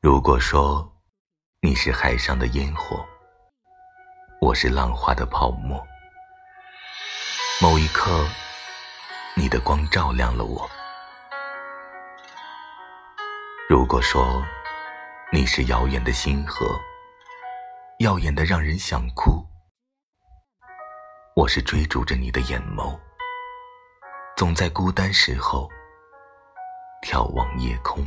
如果说你是海上的烟火，我是浪花的泡沫，某一刻，你的光照亮了我。如果说你是遥远的星河，耀眼的让人想哭，我是追逐着你的眼眸，总在孤单时候眺望夜空。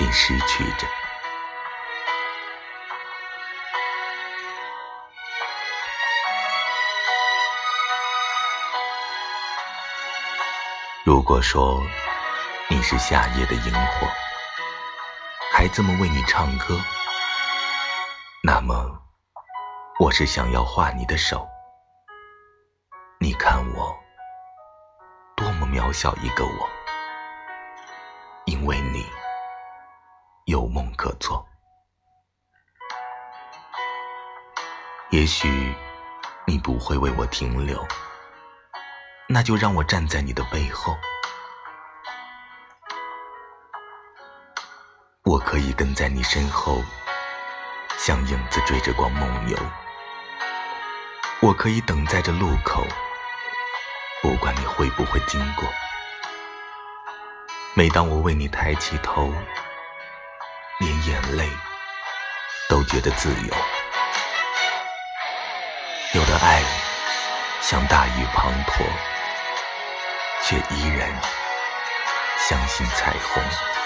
便失去着。如果说你是夏夜的萤火，孩子们为你唱歌，那么我是想要画你的手。你看我多么渺小一个我，因为你。有梦可做，也许你不会为我停留，那就让我站在你的背后。我可以跟在你身后，像影子追着光梦游。我可以等在这路口，不管你会不会经过。每当我为你抬起头。连眼泪都觉得自由，有的爱像大雨滂沱，却依然相信彩虹。